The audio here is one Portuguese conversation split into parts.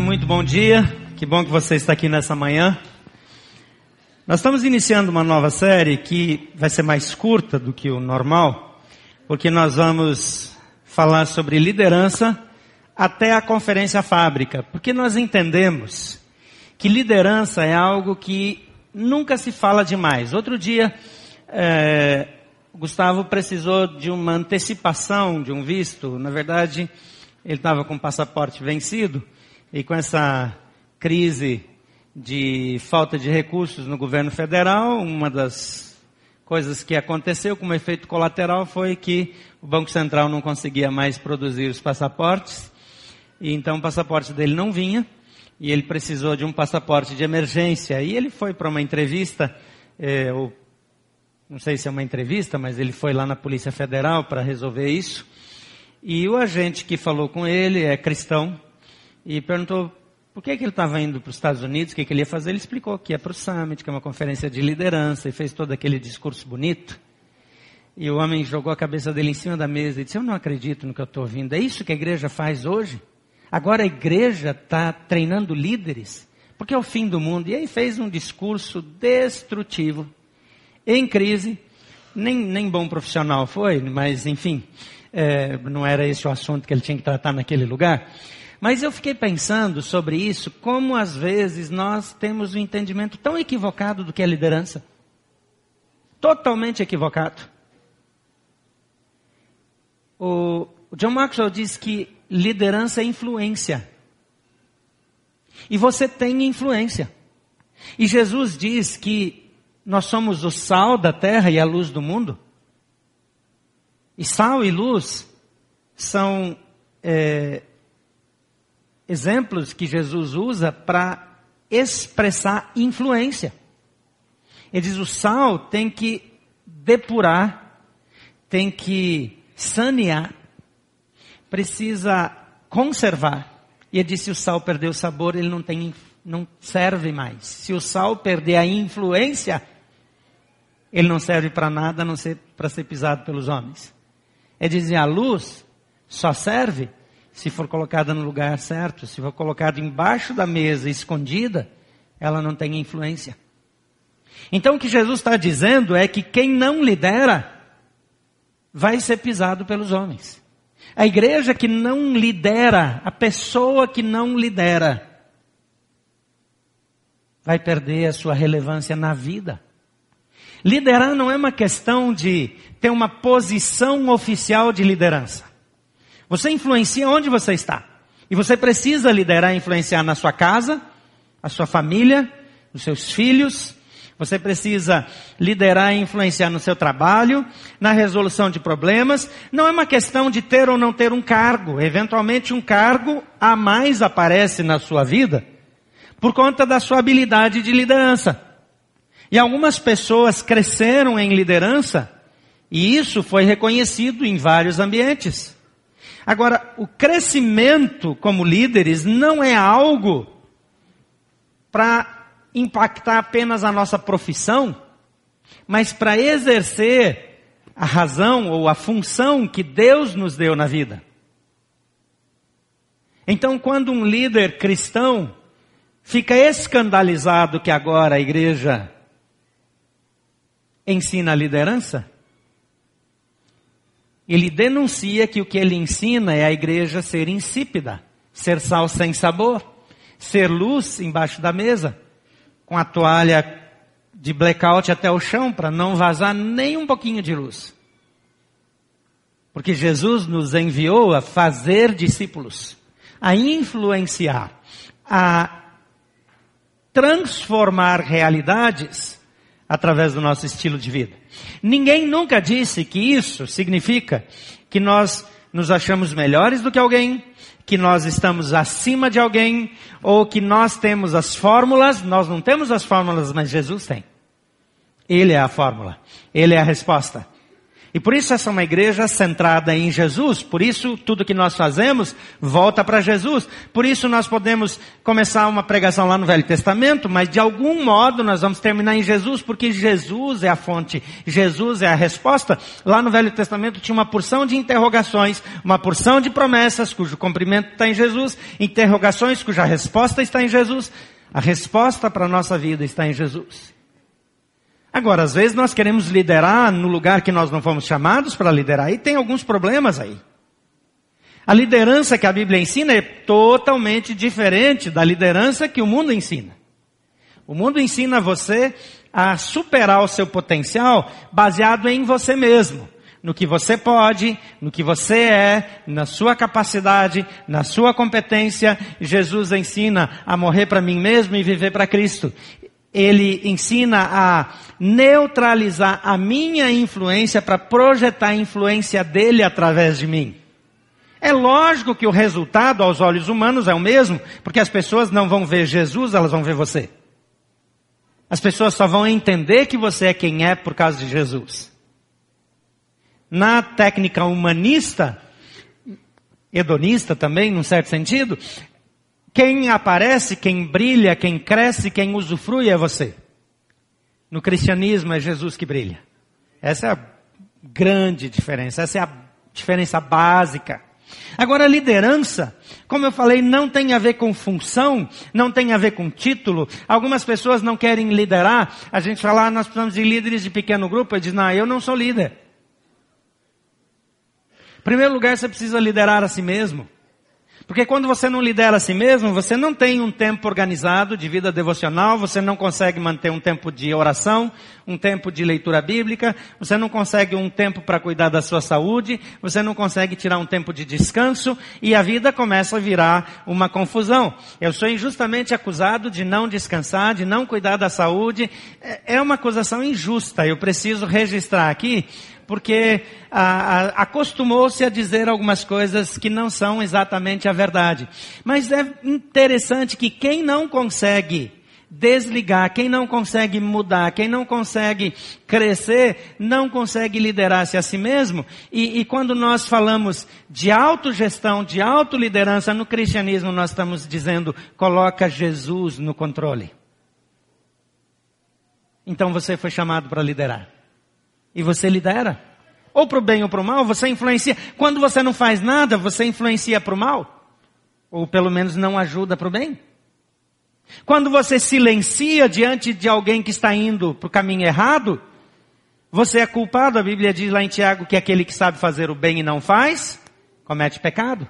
Muito bom dia, que bom que você está aqui nessa manhã. Nós estamos iniciando uma nova série que vai ser mais curta do que o normal, porque nós vamos falar sobre liderança até a conferência fábrica, porque nós entendemos que liderança é algo que nunca se fala demais. Outro dia, é, Gustavo precisou de uma antecipação de um visto, na verdade, ele estava com o passaporte vencido, e com essa crise de falta de recursos no governo federal, uma das coisas que aconteceu como efeito colateral foi que o Banco Central não conseguia mais produzir os passaportes, e então o passaporte dele não vinha, e ele precisou de um passaporte de emergência. E ele foi para uma entrevista, é, ou, não sei se é uma entrevista, mas ele foi lá na Polícia Federal para resolver isso. E o agente que falou com ele é cristão, e perguntou por que, que ele estava indo para os Estados Unidos, o que, que ele ia fazer. Ele explicou que ia para o Summit, que é uma conferência de liderança, e fez todo aquele discurso bonito. E o homem jogou a cabeça dele em cima da mesa e disse: Eu não acredito no que eu estou ouvindo. É isso que a igreja faz hoje? Agora a igreja está treinando líderes, porque é o fim do mundo. E aí fez um discurso destrutivo, em crise. Nem, nem bom profissional foi, mas enfim, é, não era esse o assunto que ele tinha que tratar naquele lugar. Mas eu fiquei pensando sobre isso, como às vezes nós temos um entendimento tão equivocado do que é liderança. Totalmente equivocado. O John Maxwell diz que liderança é influência. E você tem influência. E Jesus diz que nós somos o sal da terra e a luz do mundo. E sal e luz são é, exemplos que Jesus usa para expressar influência. Ele diz: o sal tem que depurar, tem que sanear, precisa conservar. E ele disse: se o sal perder o sabor, ele não tem, não serve mais. Se o sal perder a influência, ele não serve para nada a não ser para ser pisado pelos homens. Ele dizia: a luz só serve se for colocada no lugar certo, se for colocada embaixo da mesa, escondida, ela não tem influência. Então o que Jesus está dizendo é que quem não lidera vai ser pisado pelos homens. A igreja que não lidera, a pessoa que não lidera, vai perder a sua relevância na vida. Liderar não é uma questão de ter uma posição oficial de liderança. Você influencia onde você está. E você precisa liderar e influenciar na sua casa, a sua família, nos seus filhos. Você precisa liderar e influenciar no seu trabalho, na resolução de problemas. Não é uma questão de ter ou não ter um cargo. Eventualmente um cargo a mais aparece na sua vida por conta da sua habilidade de liderança. E algumas pessoas cresceram em liderança e isso foi reconhecido em vários ambientes. Agora, o crescimento como líderes não é algo para impactar apenas a nossa profissão, mas para exercer a razão ou a função que Deus nos deu na vida. Então, quando um líder cristão fica escandalizado que agora a igreja ensina a liderança, ele denuncia que o que ele ensina é a igreja ser insípida, ser sal sem sabor, ser luz embaixo da mesa, com a toalha de blackout até o chão para não vazar nem um pouquinho de luz. Porque Jesus nos enviou a fazer discípulos, a influenciar, a transformar realidades através do nosso estilo de vida. Ninguém nunca disse que isso significa que nós nos achamos melhores do que alguém, que nós estamos acima de alguém, ou que nós temos as fórmulas. Nós não temos as fórmulas, mas Jesus tem. Ele é a fórmula. Ele é a resposta. E por isso essa é uma igreja centrada em Jesus. Por isso tudo que nós fazemos volta para Jesus. Por isso nós podemos começar uma pregação lá no Velho Testamento, mas de algum modo nós vamos terminar em Jesus, porque Jesus é a fonte, Jesus é a resposta. Lá no Velho Testamento tinha uma porção de interrogações, uma porção de promessas cujo cumprimento está em Jesus, interrogações cuja resposta está em Jesus. A resposta para a nossa vida está em Jesus. Agora, às vezes nós queremos liderar no lugar que nós não fomos chamados para liderar e tem alguns problemas aí. A liderança que a Bíblia ensina é totalmente diferente da liderança que o mundo ensina. O mundo ensina você a superar o seu potencial baseado em você mesmo, no que você pode, no que você é, na sua capacidade, na sua competência. Jesus ensina a morrer para mim mesmo e viver para Cristo ele ensina a neutralizar a minha influência para projetar a influência dele através de mim. É lógico que o resultado aos olhos humanos é o mesmo, porque as pessoas não vão ver Jesus, elas vão ver você. As pessoas só vão entender que você é quem é por causa de Jesus. Na técnica humanista, hedonista também, num certo sentido, quem aparece, quem brilha, quem cresce, quem usufrui é você. No cristianismo é Jesus que brilha. Essa é a grande diferença, essa é a diferença básica. Agora, liderança, como eu falei, não tem a ver com função, não tem a ver com título. Algumas pessoas não querem liderar. A gente fala, ah, nós precisamos de líderes de pequeno grupo. Eu diz, não, eu não sou líder. Em primeiro lugar, você precisa liderar a si mesmo. Porque quando você não lidera a si mesmo, você não tem um tempo organizado de vida devocional, você não consegue manter um tempo de oração, um tempo de leitura bíblica, você não consegue um tempo para cuidar da sua saúde, você não consegue tirar um tempo de descanso e a vida começa a virar uma confusão. Eu sou injustamente acusado de não descansar, de não cuidar da saúde. É, é uma acusação injusta. Eu preciso registrar aqui porque acostumou-se a dizer algumas coisas que não são exatamente a verdade. Mas é interessante que quem não consegue desligar, quem não consegue mudar, quem não consegue crescer, não consegue liderar-se a si mesmo. E, e, quando nós falamos de autogestão, de autoliderança no cristianismo, nós estamos dizendo, coloca Jesus no controle. Então você foi chamado para liderar. E você lidera. Ou para o bem ou para o mal, você influencia. Quando você não faz nada, você influencia para o mal. Ou pelo menos não ajuda para o bem. Quando você silencia diante de alguém que está indo para o caminho errado, você é culpado. A Bíblia diz lá em Tiago que aquele que sabe fazer o bem e não faz, comete pecado.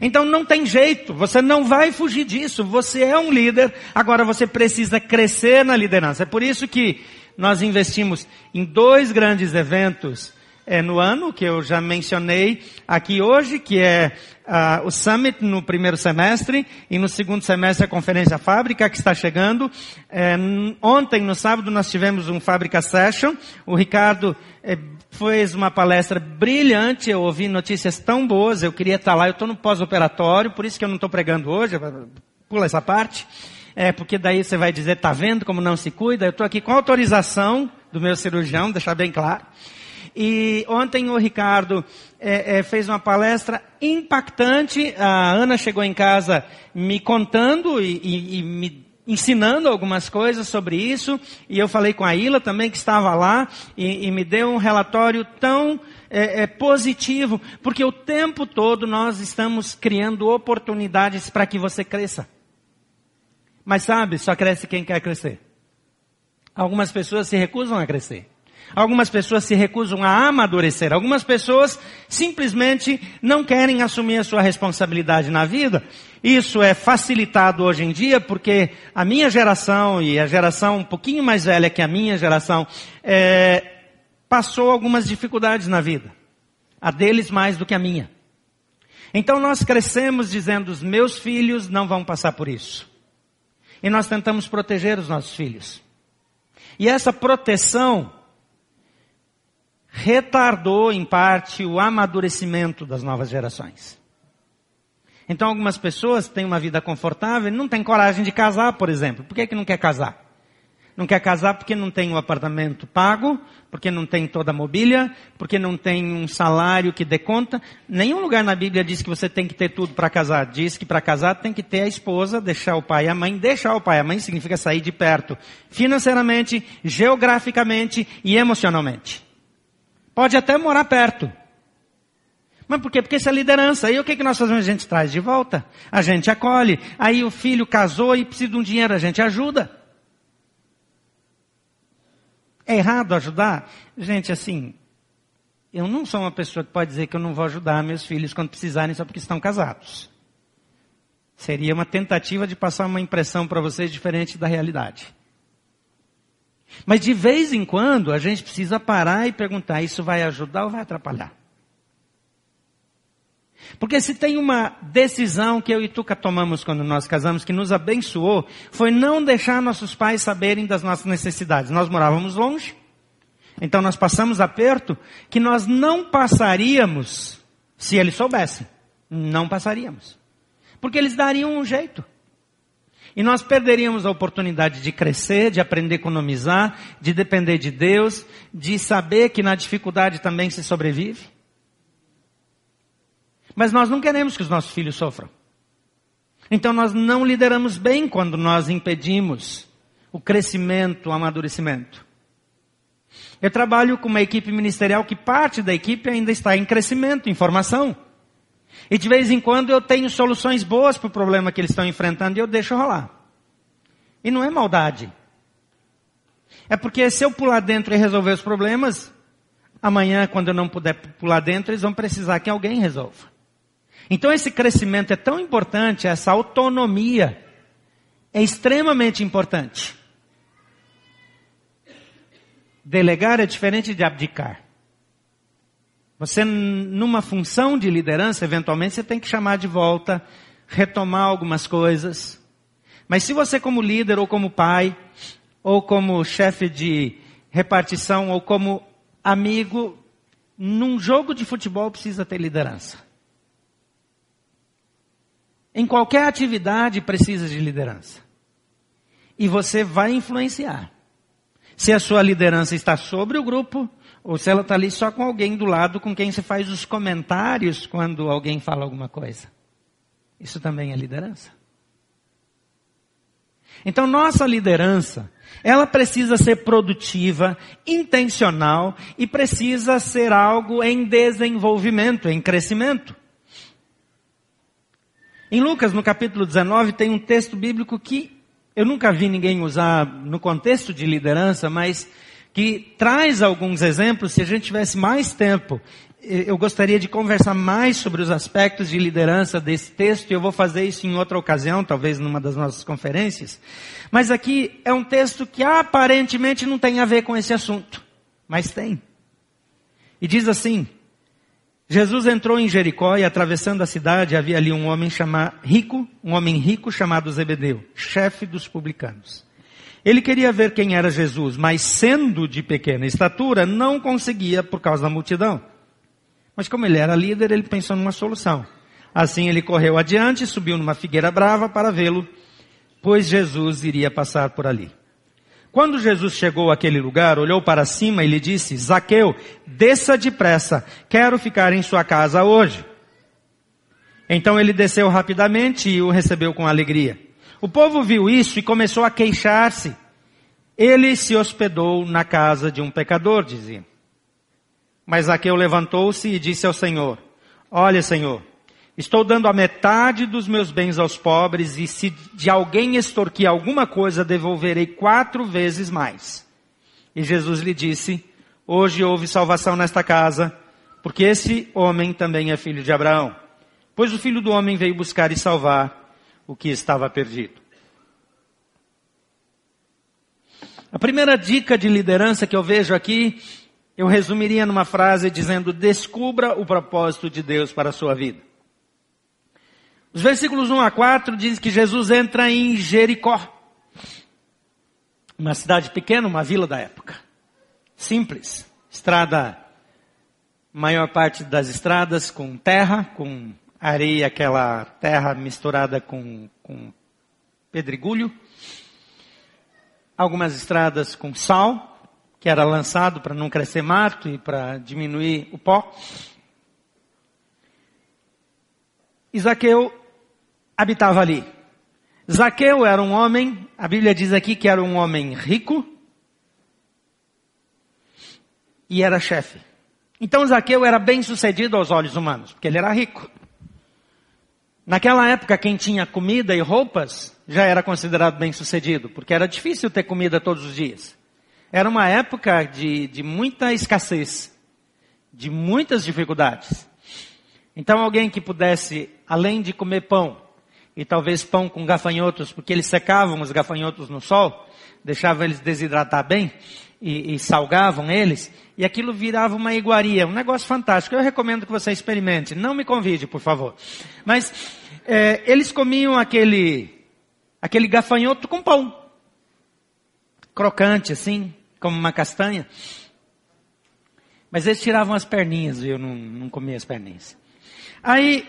Então não tem jeito, você não vai fugir disso. Você é um líder, agora você precisa crescer na liderança. É por isso que nós investimos em dois grandes eventos é, no ano, que eu já mencionei aqui hoje, que é uh, o Summit no primeiro semestre e no segundo semestre a Conferência Fábrica, que está chegando. É, ontem, no sábado, nós tivemos um Fábrica Session. O Ricardo é, fez uma palestra brilhante, eu ouvi notícias tão boas, eu queria estar lá, eu estou no pós-operatório, por isso que eu não estou pregando hoje, pula essa parte. É, porque daí você vai dizer, tá vendo como não se cuida? Eu estou aqui com autorização do meu cirurgião, deixar bem claro. E ontem o Ricardo é, é, fez uma palestra impactante. A Ana chegou em casa me contando e, e, e me ensinando algumas coisas sobre isso. E eu falei com a Ila também que estava lá e, e me deu um relatório tão é, é, positivo, porque o tempo todo nós estamos criando oportunidades para que você cresça. Mas sabe, só cresce quem quer crescer. Algumas pessoas se recusam a crescer. Algumas pessoas se recusam a amadurecer. Algumas pessoas simplesmente não querem assumir a sua responsabilidade na vida. Isso é facilitado hoje em dia porque a minha geração e a geração um pouquinho mais velha que a minha geração é, passou algumas dificuldades na vida. A deles mais do que a minha. Então nós crescemos dizendo: os meus filhos não vão passar por isso. E nós tentamos proteger os nossos filhos. E essa proteção retardou, em parte, o amadurecimento das novas gerações. Então, algumas pessoas têm uma vida confortável e não têm coragem de casar, por exemplo. Por que, que não quer casar? Não quer casar porque não tem o um apartamento pago, porque não tem toda a mobília, porque não tem um salário que dê conta. Nenhum lugar na Bíblia diz que você tem que ter tudo para casar. Diz que para casar tem que ter a esposa, deixar o pai e a mãe. Deixar o pai e a mãe significa sair de perto. Financeiramente, geograficamente e emocionalmente. Pode até morar perto. Mas por quê? Porque isso é liderança. Aí o que, que nós fazemos? A gente traz de volta. A gente acolhe. Aí o filho casou e precisa de um dinheiro, a gente ajuda. É errado ajudar? Gente, assim, eu não sou uma pessoa que pode dizer que eu não vou ajudar meus filhos quando precisarem só porque estão casados. Seria uma tentativa de passar uma impressão para vocês diferente da realidade. Mas de vez em quando a gente precisa parar e perguntar: isso vai ajudar ou vai atrapalhar? Porque se tem uma decisão que eu e Tuca tomamos quando nós casamos, que nos abençoou, foi não deixar nossos pais saberem das nossas necessidades. Nós morávamos longe, então nós passamos aperto que nós não passaríamos se eles soubessem. Não passaríamos. Porque eles dariam um jeito. E nós perderíamos a oportunidade de crescer, de aprender a economizar, de depender de Deus, de saber que na dificuldade também se sobrevive. Mas nós não queremos que os nossos filhos sofram. Então nós não lideramos bem quando nós impedimos o crescimento, o amadurecimento. Eu trabalho com uma equipe ministerial que parte da equipe ainda está em crescimento, em formação. E de vez em quando eu tenho soluções boas para o problema que eles estão enfrentando e eu deixo rolar. E não é maldade. É porque se eu pular dentro e resolver os problemas, amanhã, quando eu não puder pular dentro, eles vão precisar que alguém resolva. Então esse crescimento é tão importante, essa autonomia é extremamente importante. Delegar é diferente de abdicar. Você, numa função de liderança, eventualmente você tem que chamar de volta, retomar algumas coisas. Mas se você, como líder, ou como pai, ou como chefe de repartição, ou como amigo, num jogo de futebol precisa ter liderança. Em qualquer atividade precisa de liderança. E você vai influenciar. Se a sua liderança está sobre o grupo, ou se ela está ali só com alguém do lado com quem você faz os comentários quando alguém fala alguma coisa. Isso também é liderança. Então nossa liderança, ela precisa ser produtiva, intencional e precisa ser algo em desenvolvimento, em crescimento. Em Lucas, no capítulo 19, tem um texto bíblico que eu nunca vi ninguém usar no contexto de liderança, mas que traz alguns exemplos. Se a gente tivesse mais tempo, eu gostaria de conversar mais sobre os aspectos de liderança desse texto, e eu vou fazer isso em outra ocasião, talvez numa das nossas conferências. Mas aqui é um texto que aparentemente não tem a ver com esse assunto, mas tem. E diz assim: Jesus entrou em Jericó e atravessando a cidade havia ali um homem chamado rico, um homem rico chamado Zebedeu, chefe dos publicanos. Ele queria ver quem era Jesus, mas sendo de pequena estatura, não conseguia por causa da multidão. Mas como ele era líder, ele pensou numa solução. Assim ele correu adiante, subiu numa figueira brava para vê-lo, pois Jesus iria passar por ali. Quando Jesus chegou àquele lugar, olhou para cima e lhe disse, Zaqueu, desça depressa, quero ficar em sua casa hoje. Então ele desceu rapidamente e o recebeu com alegria. O povo viu isso e começou a queixar-se. Ele se hospedou na casa de um pecador, dizia. Mas Zaqueu levantou-se e disse ao Senhor, Olha, Senhor, Estou dando a metade dos meus bens aos pobres e se de alguém extorquir alguma coisa, devolverei quatro vezes mais. E Jesus lhe disse, hoje houve salvação nesta casa, porque esse homem também é filho de Abraão. Pois o filho do homem veio buscar e salvar o que estava perdido. A primeira dica de liderança que eu vejo aqui, eu resumiria numa frase dizendo, descubra o propósito de Deus para a sua vida. Os versículos 1 a 4 diz que Jesus entra em Jericó. Uma cidade pequena, uma vila da época. Simples. Estrada, maior parte das estradas com terra, com areia, aquela terra misturada com, com pedregulho. algumas estradas com sal, que era lançado para não crescer mato e para diminuir o pó. Zaqueu habitava ali. Zaqueu era um homem, a Bíblia diz aqui que era um homem rico e era chefe. Então Zaqueu era bem sucedido aos olhos humanos, porque ele era rico. Naquela época, quem tinha comida e roupas já era considerado bem sucedido, porque era difícil ter comida todos os dias. Era uma época de, de muita escassez, de muitas dificuldades. Então alguém que pudesse, além de comer pão, e talvez pão com gafanhotos, porque eles secavam os gafanhotos no sol, deixavam eles desidratar bem, e, e salgavam eles, e aquilo virava uma iguaria, um negócio fantástico. Eu recomendo que você experimente. Não me convide, por favor. Mas é, eles comiam aquele, aquele gafanhoto com pão. Crocante, assim, como uma castanha. Mas eles tiravam as perninhas, eu não, não comia as perninhas. Aí,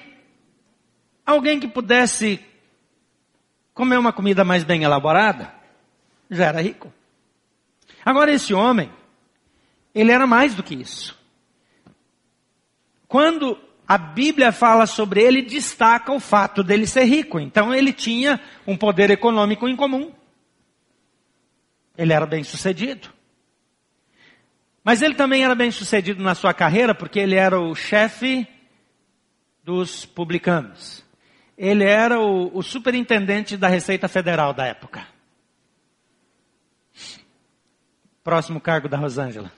alguém que pudesse comer uma comida mais bem elaborada, já era rico. Agora esse homem, ele era mais do que isso. Quando a Bíblia fala sobre ele, destaca o fato dele ser rico. Então ele tinha um poder econômico em comum. Ele era bem sucedido. Mas ele também era bem sucedido na sua carreira porque ele era o chefe dos publicanos. Ele era o, o superintendente da Receita Federal da época. Próximo cargo da Rosângela.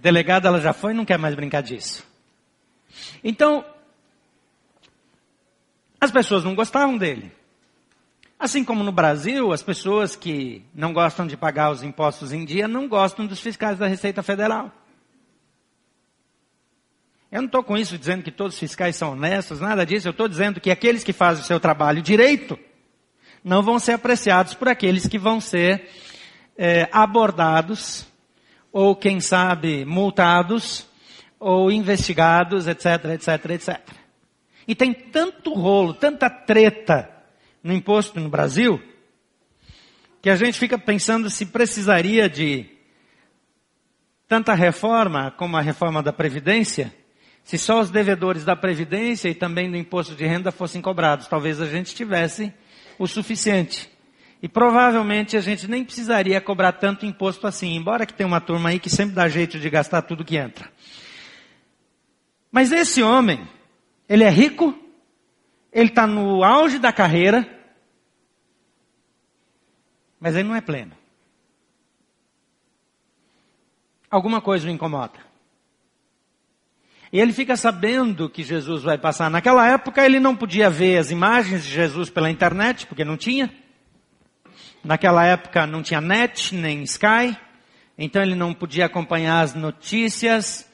Delegada ela já foi e não quer mais brincar disso. Então, as pessoas não gostavam dele. Assim como no Brasil, as pessoas que não gostam de pagar os impostos em dia não gostam dos fiscais da Receita Federal. Eu não estou com isso dizendo que todos os fiscais são honestos, nada disso. Eu estou dizendo que aqueles que fazem o seu trabalho direito não vão ser apreciados por aqueles que vão ser é, abordados ou, quem sabe, multados ou investigados, etc, etc, etc. E tem tanto rolo, tanta treta no imposto no Brasil, que a gente fica pensando se precisaria de tanta reforma como a reforma da Previdência, se só os devedores da Previdência e também do imposto de renda fossem cobrados, talvez a gente tivesse o suficiente. E provavelmente a gente nem precisaria cobrar tanto imposto assim, embora que tenha uma turma aí que sempre dá jeito de gastar tudo que entra. Mas esse homem, ele é rico, ele está no auge da carreira, mas ele não é pleno. Alguma coisa o incomoda. E ele fica sabendo que Jesus vai passar. Naquela época ele não podia ver as imagens de Jesus pela internet, porque não tinha. Naquela época não tinha net, nem Sky. Então ele não podia acompanhar as notícias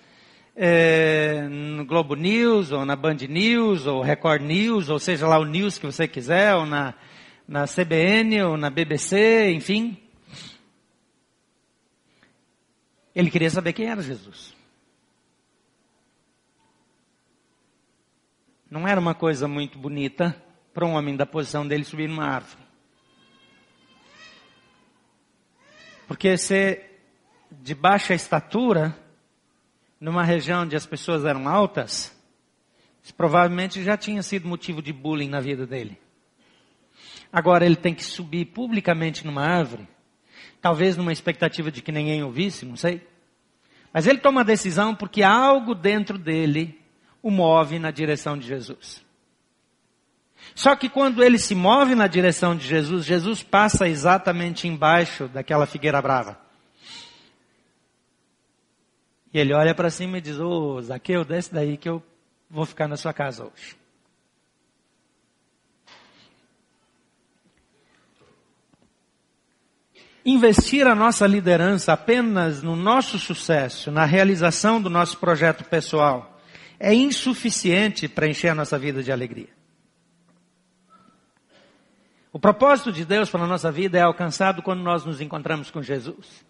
é, no Globo News, ou na Band News, ou Record News, ou seja lá o news que você quiser, ou na, na CBN, ou na BBC, enfim. Ele queria saber quem era Jesus. Não era uma coisa muito bonita para um homem da posição dele subir numa árvore. Porque ser de baixa estatura, numa região onde as pessoas eram altas, provavelmente já tinha sido motivo de bullying na vida dele. Agora ele tem que subir publicamente numa árvore, talvez numa expectativa de que ninguém ouvisse, não sei. Mas ele toma a decisão porque algo dentro dele o move na direção de Jesus. Só que quando ele se move na direção de Jesus, Jesus passa exatamente embaixo daquela figueira brava. E ele olha para cima e diz: Ô oh, Zaqueu, desce daí que eu vou ficar na sua casa hoje. Investir a nossa liderança apenas no nosso sucesso, na realização do nosso projeto pessoal, é insuficiente para encher a nossa vida de alegria. O propósito de Deus para a nossa vida é alcançado quando nós nos encontramos com Jesus.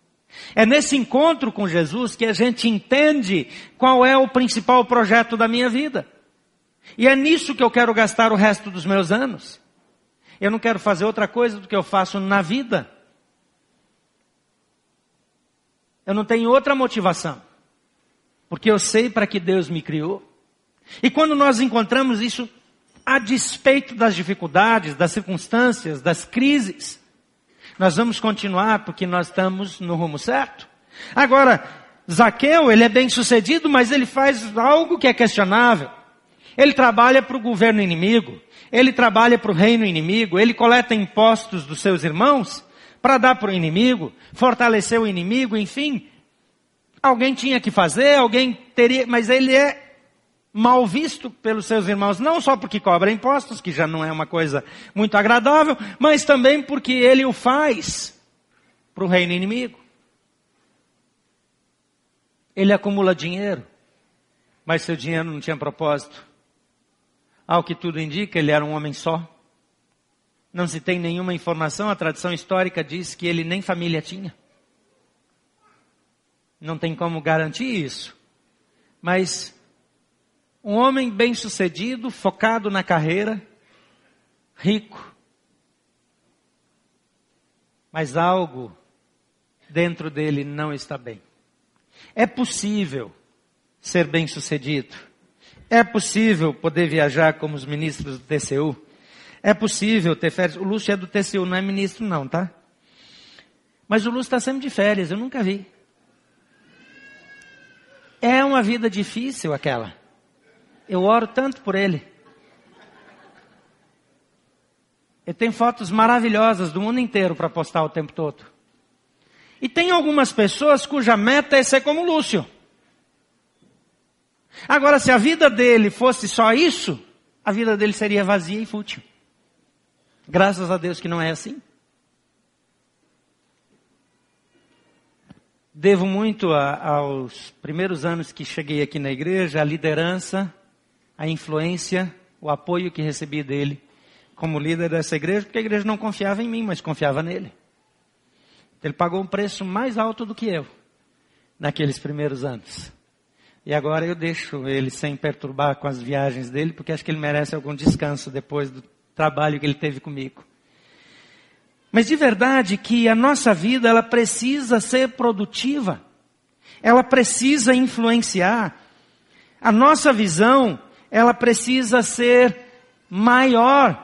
É nesse encontro com Jesus que a gente entende qual é o principal projeto da minha vida. E é nisso que eu quero gastar o resto dos meus anos. Eu não quero fazer outra coisa do que eu faço na vida. Eu não tenho outra motivação. Porque eu sei para que Deus me criou. E quando nós encontramos isso, a despeito das dificuldades, das circunstâncias, das crises, nós vamos continuar porque nós estamos no rumo certo. Agora, Zaqueu, ele é bem sucedido, mas ele faz algo que é questionável. Ele trabalha para o governo inimigo, ele trabalha para o reino inimigo, ele coleta impostos dos seus irmãos para dar para o inimigo, fortalecer o inimigo, enfim. Alguém tinha que fazer, alguém teria, mas ele é mal visto pelos seus irmãos, não só porque cobra impostos, que já não é uma coisa muito agradável, mas também porque ele o faz para o reino inimigo. Ele acumula dinheiro, mas seu dinheiro não tinha propósito. Ao que tudo indica, ele era um homem só. Não se tem nenhuma informação, a tradição histórica diz que ele nem família tinha. Não tem como garantir isso. Mas um homem bem-sucedido, focado na carreira, rico. Mas algo dentro dele não está bem. É possível ser bem-sucedido. É possível poder viajar como os ministros do TCU. É possível ter férias. O Lúcio é do TCU, não é ministro não, tá? Mas o Lúcio está sempre de férias, eu nunca vi. É uma vida difícil aquela. Eu oro tanto por ele. Eu tenho fotos maravilhosas do mundo inteiro para postar o tempo todo. E tem algumas pessoas cuja meta é ser como Lúcio. Agora, se a vida dele fosse só isso, a vida dele seria vazia e fútil. Graças a Deus que não é assim. Devo muito a, aos primeiros anos que cheguei aqui na igreja, a liderança, a influência, o apoio que recebi dele como líder dessa igreja, porque a igreja não confiava em mim, mas confiava nele. Ele pagou um preço mais alto do que eu naqueles primeiros anos. E agora eu deixo ele sem perturbar com as viagens dele, porque acho que ele merece algum descanso depois do trabalho que ele teve comigo. Mas de verdade que a nossa vida ela precisa ser produtiva. Ela precisa influenciar. A nossa visão ela precisa ser maior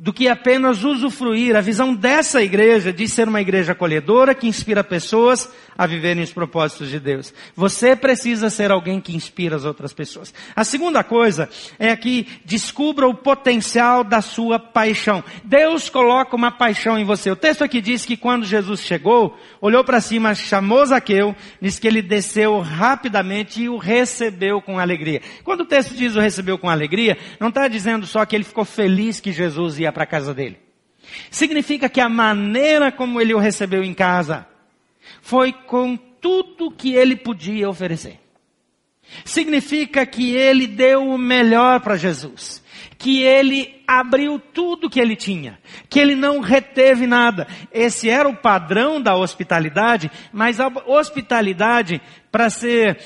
do que apenas usufruir. A visão dessa igreja de ser uma igreja acolhedora que inspira pessoas a viverem os propósitos de Deus. Você precisa ser alguém que inspira as outras pessoas. A segunda coisa é que descubra o potencial da sua paixão. Deus coloca uma paixão em você. O texto aqui diz que quando Jesus chegou, olhou para cima, chamou Zaqueu, diz que ele desceu rapidamente e o recebeu com alegria. Quando o texto diz o recebeu com alegria, não está dizendo só que ele ficou feliz que Jesus ia para a casa dele. Significa que a maneira como ele o recebeu em casa foi com tudo que ele podia oferecer. Significa que ele deu o melhor para Jesus. Que ele abriu tudo que ele tinha. Que ele não reteve nada. Esse era o padrão da hospitalidade, mas a hospitalidade, para ser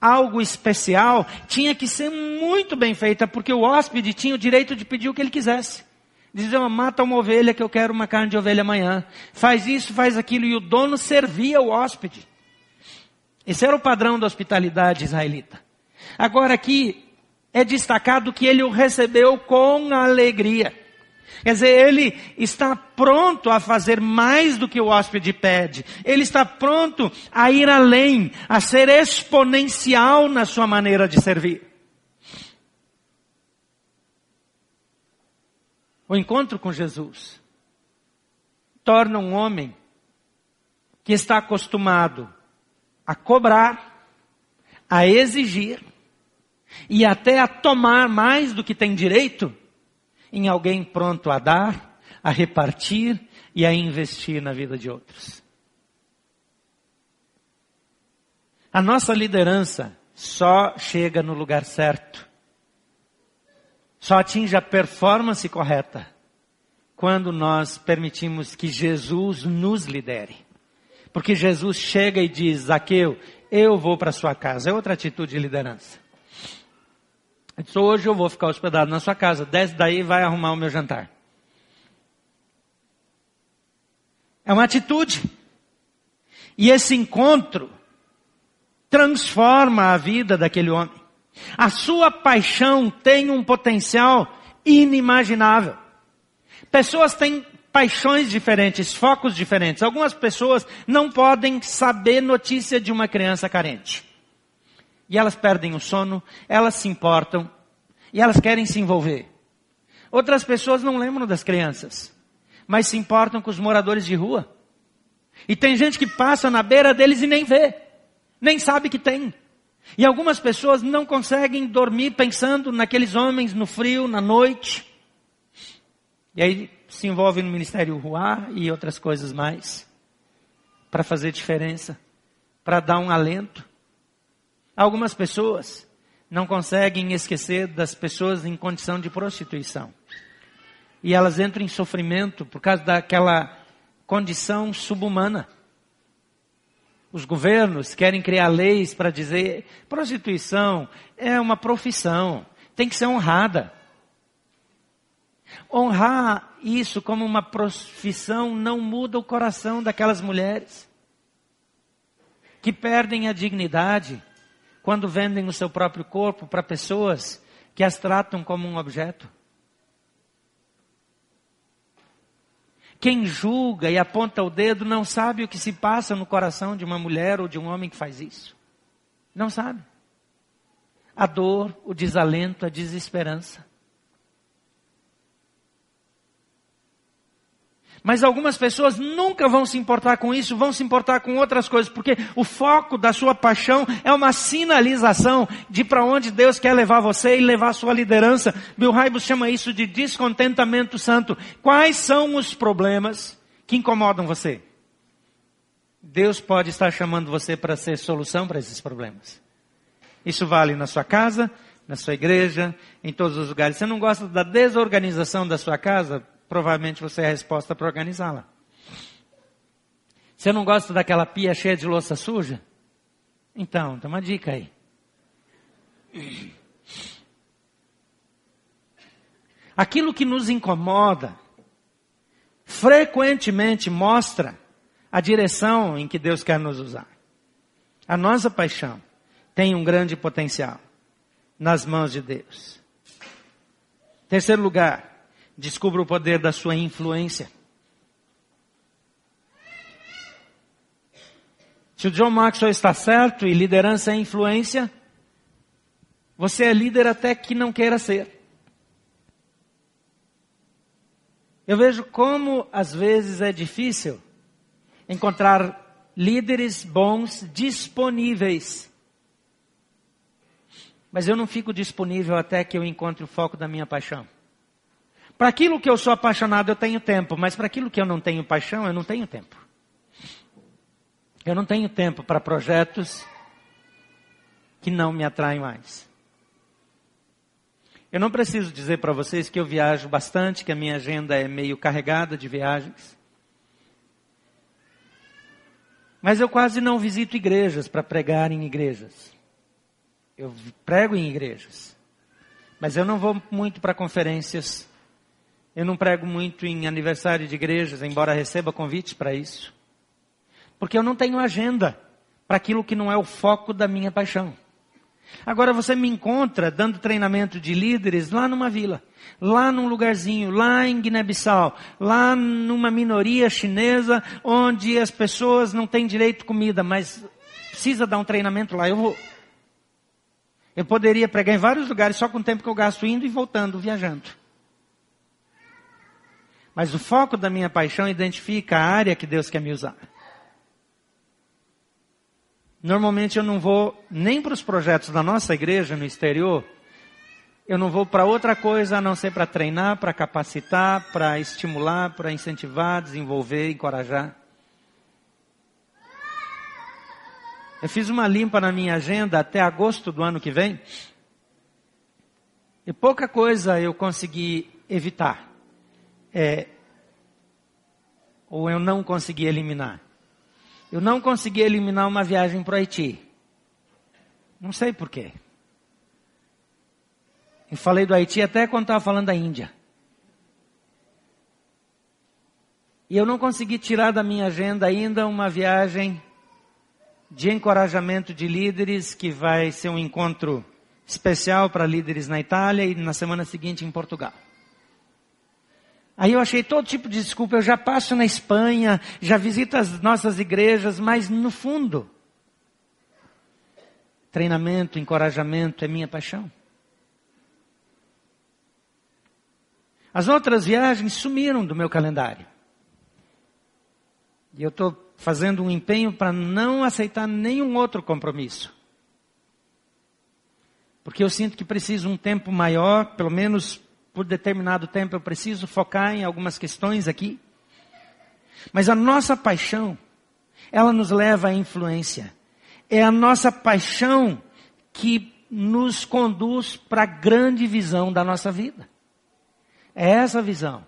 algo especial, tinha que ser muito bem feita, porque o hóspede tinha o direito de pedir o que ele quisesse. Dizia, mata uma ovelha que eu quero uma carne de ovelha amanhã. Faz isso, faz aquilo. E o dono servia o hóspede. Esse era o padrão da hospitalidade israelita. Agora aqui é destacado que ele o recebeu com alegria. Quer dizer, ele está pronto a fazer mais do que o hóspede pede. Ele está pronto a ir além, a ser exponencial na sua maneira de servir. O encontro com Jesus torna um homem que está acostumado a cobrar, a exigir e até a tomar mais do que tem direito em alguém pronto a dar, a repartir e a investir na vida de outros. A nossa liderança só chega no lugar certo só atinge a performance correta quando nós permitimos que Jesus nos lidere. Porque Jesus chega e diz, Zaqueu, eu vou para sua casa. É outra atitude de liderança. Disse, hoje eu vou ficar hospedado na sua casa. Desce daí e vai arrumar o meu jantar. É uma atitude. E esse encontro transforma a vida daquele homem. A sua paixão tem um potencial inimaginável. Pessoas têm paixões diferentes, focos diferentes. Algumas pessoas não podem saber notícia de uma criança carente. E elas perdem o sono, elas se importam e elas querem se envolver. Outras pessoas não lembram das crianças, mas se importam com os moradores de rua. E tem gente que passa na beira deles e nem vê, nem sabe que tem. E algumas pessoas não conseguem dormir pensando naqueles homens no frio, na noite. E aí se envolvem no ministério Ruá e outras coisas mais. Para fazer diferença. Para dar um alento. Algumas pessoas não conseguem esquecer das pessoas em condição de prostituição. E elas entram em sofrimento por causa daquela condição subhumana. Os governos querem criar leis para dizer prostituição é uma profissão, tem que ser honrada. Honrar isso como uma profissão não muda o coração daquelas mulheres que perdem a dignidade quando vendem o seu próprio corpo para pessoas que as tratam como um objeto. Quem julga e aponta o dedo não sabe o que se passa no coração de uma mulher ou de um homem que faz isso. Não sabe. A dor, o desalento, a desesperança. Mas algumas pessoas nunca vão se importar com isso, vão se importar com outras coisas, porque o foco da sua paixão é uma sinalização de para onde Deus quer levar você e levar sua liderança. Bill Hybels chama isso de descontentamento santo. Quais são os problemas que incomodam você? Deus pode estar chamando você para ser solução para esses problemas. Isso vale na sua casa, na sua igreja, em todos os lugares. Você não gosta da desorganização da sua casa? Provavelmente você é a resposta para organizá-la. Você não gosta daquela pia cheia de louça suja? Então, tem uma dica aí. Aquilo que nos incomoda, frequentemente mostra a direção em que Deus quer nos usar. A nossa paixão tem um grande potencial nas mãos de Deus. Terceiro lugar, Descubra o poder da sua influência. Se o John Maxwell está certo e liderança é influência, você é líder até que não queira ser. Eu vejo como às vezes é difícil encontrar líderes bons disponíveis. Mas eu não fico disponível até que eu encontre o foco da minha paixão. Para aquilo que eu sou apaixonado, eu tenho tempo, mas para aquilo que eu não tenho paixão, eu não tenho tempo. Eu não tenho tempo para projetos que não me atraem mais. Eu não preciso dizer para vocês que eu viajo bastante, que a minha agenda é meio carregada de viagens. Mas eu quase não visito igrejas para pregar em igrejas. Eu prego em igrejas. Mas eu não vou muito para conferências eu não prego muito em aniversário de igrejas, embora receba convites para isso. Porque eu não tenho agenda para aquilo que não é o foco da minha paixão. Agora você me encontra dando treinamento de líderes lá numa vila, lá num lugarzinho, lá em Guiné-Bissau, lá numa minoria chinesa, onde as pessoas não têm direito à comida, mas precisa dar um treinamento lá. Eu vou. Eu poderia pregar em vários lugares só com o tempo que eu gasto indo e voltando, viajando. Mas o foco da minha paixão identifica a área que Deus quer me usar. Normalmente eu não vou nem para os projetos da nossa igreja no exterior, eu não vou para outra coisa a não ser para treinar, para capacitar, para estimular, para incentivar, desenvolver, encorajar. Eu fiz uma limpa na minha agenda até agosto do ano que vem. E pouca coisa eu consegui evitar é, ou eu não consegui eliminar? Eu não consegui eliminar uma viagem para o Haiti. Não sei porquê. Eu falei do Haiti até quando estava falando da Índia. E eu não consegui tirar da minha agenda ainda uma viagem de encorajamento de líderes, que vai ser um encontro especial para líderes na Itália e na semana seguinte em Portugal. Aí eu achei todo tipo de desculpa, eu já passo na Espanha, já visito as nossas igrejas, mas no fundo, treinamento, encorajamento é minha paixão. As outras viagens sumiram do meu calendário. E eu estou fazendo um empenho para não aceitar nenhum outro compromisso. Porque eu sinto que preciso um tempo maior, pelo menos por determinado tempo eu preciso focar em algumas questões aqui. Mas a nossa paixão, ela nos leva à influência. É a nossa paixão que nos conduz para a grande visão da nossa vida. É essa visão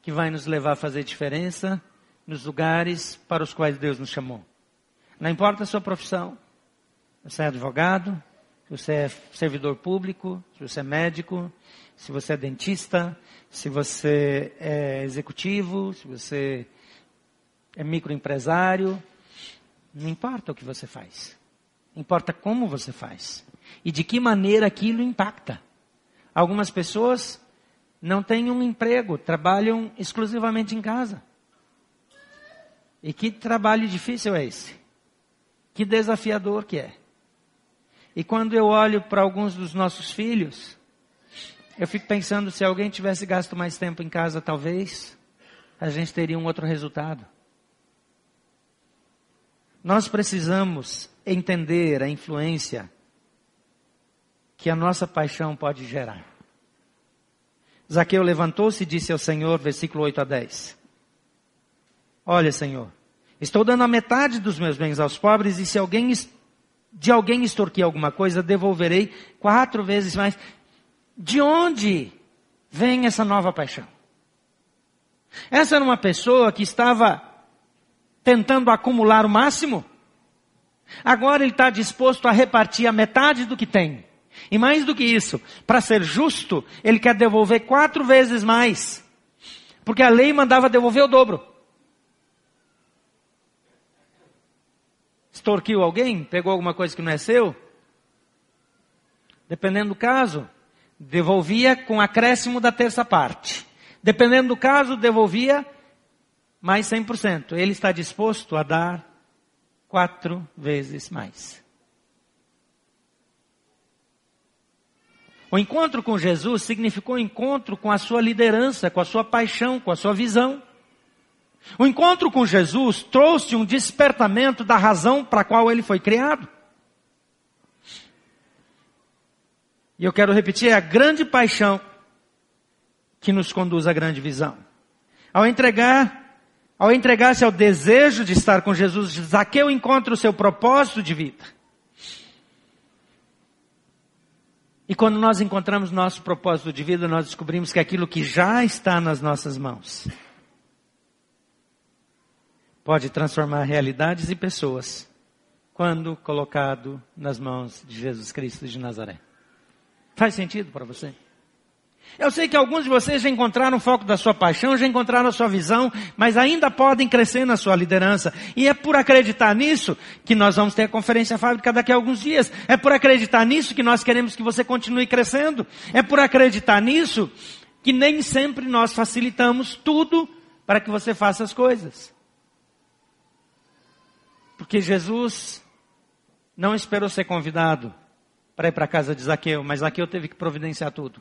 que vai nos levar a fazer diferença nos lugares para os quais Deus nos chamou. Não importa a sua profissão, você é advogado, você é servidor público, se você é médico, se você é dentista, se você é executivo, se você é microempresário, não importa o que você faz. Importa como você faz. E de que maneira aquilo impacta. Algumas pessoas não têm um emprego, trabalham exclusivamente em casa. E que trabalho difícil é esse? Que desafiador que é. E quando eu olho para alguns dos nossos filhos, eu fico pensando se alguém tivesse gasto mais tempo em casa, talvez a gente teria um outro resultado. Nós precisamos entender a influência que a nossa paixão pode gerar. Zaqueu levantou-se e disse ao Senhor, versículo 8 a 10. Olha, Senhor, estou dando a metade dos meus bens aos pobres e se alguém de alguém extorquir alguma coisa, devolverei quatro vezes mais. De onde vem essa nova paixão? Essa era uma pessoa que estava tentando acumular o máximo. Agora ele está disposto a repartir a metade do que tem. E mais do que isso, para ser justo, ele quer devolver quatro vezes mais. Porque a lei mandava devolver o dobro. Extorquiu alguém? Pegou alguma coisa que não é seu? Dependendo do caso, devolvia com acréscimo da terça parte. Dependendo do caso, devolvia mais 100%. Ele está disposto a dar quatro vezes mais. O encontro com Jesus significou encontro com a sua liderança, com a sua paixão, com a sua visão. O encontro com Jesus trouxe um despertamento da razão para a qual ele foi criado. E eu quero repetir, é a grande paixão que nos conduz à grande visão. Ao entregar, ao entregar-se ao desejo de estar com Jesus, Zaqueu encontra o seu propósito de vida. E quando nós encontramos nosso propósito de vida, nós descobrimos que aquilo que já está nas nossas mãos pode transformar realidades e pessoas quando colocado nas mãos de Jesus Cristo de Nazaré. Faz sentido para você? Eu sei que alguns de vocês já encontraram o foco da sua paixão, já encontraram a sua visão, mas ainda podem crescer na sua liderança. E é por acreditar nisso que nós vamos ter a conferência fábrica daqui a alguns dias. É por acreditar nisso que nós queremos que você continue crescendo. É por acreditar nisso que nem sempre nós facilitamos tudo para que você faça as coisas. Porque Jesus não esperou ser convidado para ir para a casa de Zaqueu, mas Zaqueu teve que providenciar tudo.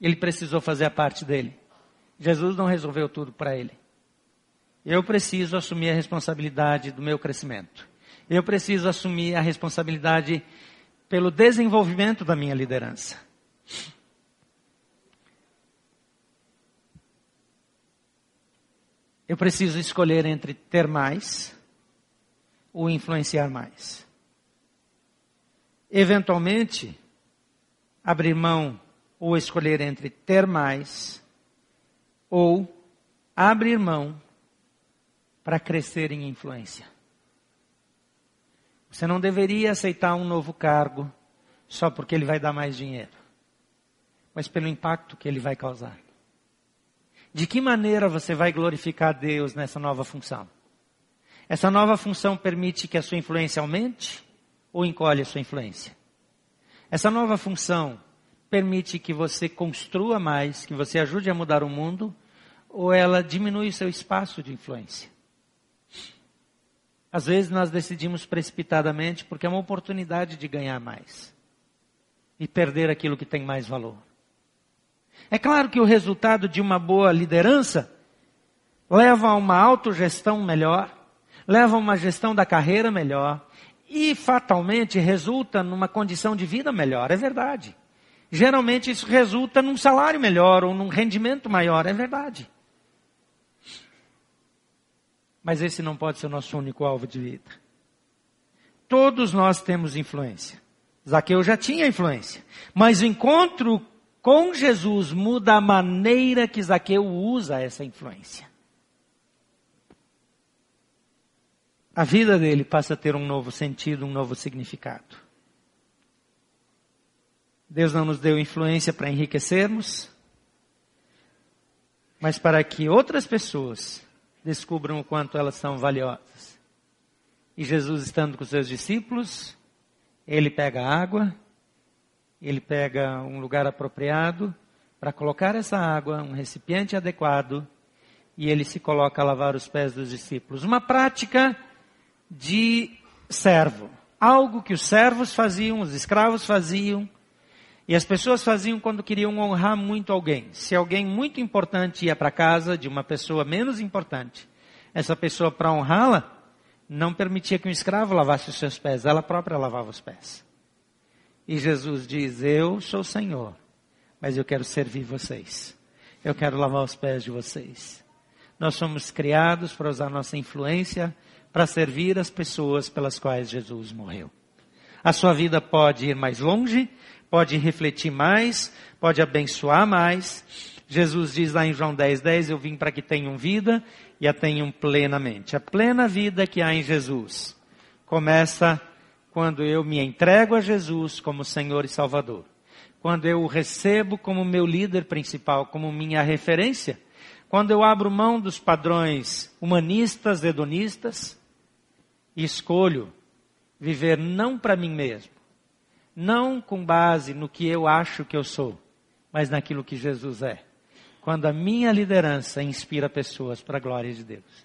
Ele precisou fazer a parte dele. Jesus não resolveu tudo para ele. Eu preciso assumir a responsabilidade do meu crescimento. Eu preciso assumir a responsabilidade pelo desenvolvimento da minha liderança. Eu preciso escolher entre ter mais ou influenciar mais. Eventualmente, abrir mão ou escolher entre ter mais ou abrir mão para crescer em influência. Você não deveria aceitar um novo cargo só porque ele vai dar mais dinheiro, mas pelo impacto que ele vai causar. De que maneira você vai glorificar Deus nessa nova função? Essa nova função permite que a sua influência aumente ou encolhe a sua influência? Essa nova função permite que você construa mais, que você ajude a mudar o mundo, ou ela diminui o seu espaço de influência? Às vezes nós decidimos precipitadamente porque é uma oportunidade de ganhar mais e perder aquilo que tem mais valor. É claro que o resultado de uma boa liderança leva a uma autogestão melhor, leva a uma gestão da carreira melhor e fatalmente resulta numa condição de vida melhor, é verdade. Geralmente isso resulta num salário melhor ou num rendimento maior, é verdade. Mas esse não pode ser o nosso único alvo de vida. Todos nós temos influência. Zaqueu já tinha influência. Mas o encontro com Jesus muda a maneira que Zaqueu usa essa influência. A vida dele passa a ter um novo sentido, um novo significado. Deus não nos deu influência para enriquecermos, mas para que outras pessoas descubram o quanto elas são valiosas. E Jesus, estando com seus discípulos, ele pega água, ele pega um lugar apropriado para colocar essa água, um recipiente adequado, e ele se coloca a lavar os pés dos discípulos. Uma prática de servo. Algo que os servos faziam, os escravos faziam, e as pessoas faziam quando queriam honrar muito alguém. Se alguém muito importante ia para casa de uma pessoa menos importante, essa pessoa, para honrá-la, não permitia que um escravo lavasse os seus pés, ela própria lavava os pés. E Jesus diz: Eu sou o Senhor, mas eu quero servir vocês. Eu quero lavar os pés de vocês. Nós somos criados para usar nossa influência para servir as pessoas pelas quais Jesus morreu. A sua vida pode ir mais longe, pode refletir mais, pode abençoar mais. Jesus diz lá em João 10, 10, eu vim para que tenham vida e a tenham plenamente. A plena vida que há em Jesus começa quando eu me entrego a Jesus como Senhor e Salvador. Quando eu o recebo como meu líder principal, como minha referência. Quando eu abro mão dos padrões humanistas, hedonistas e escolho viver não para mim mesmo, não com base no que eu acho que eu sou, mas naquilo que Jesus é. Quando a minha liderança inspira pessoas para a glória de Deus.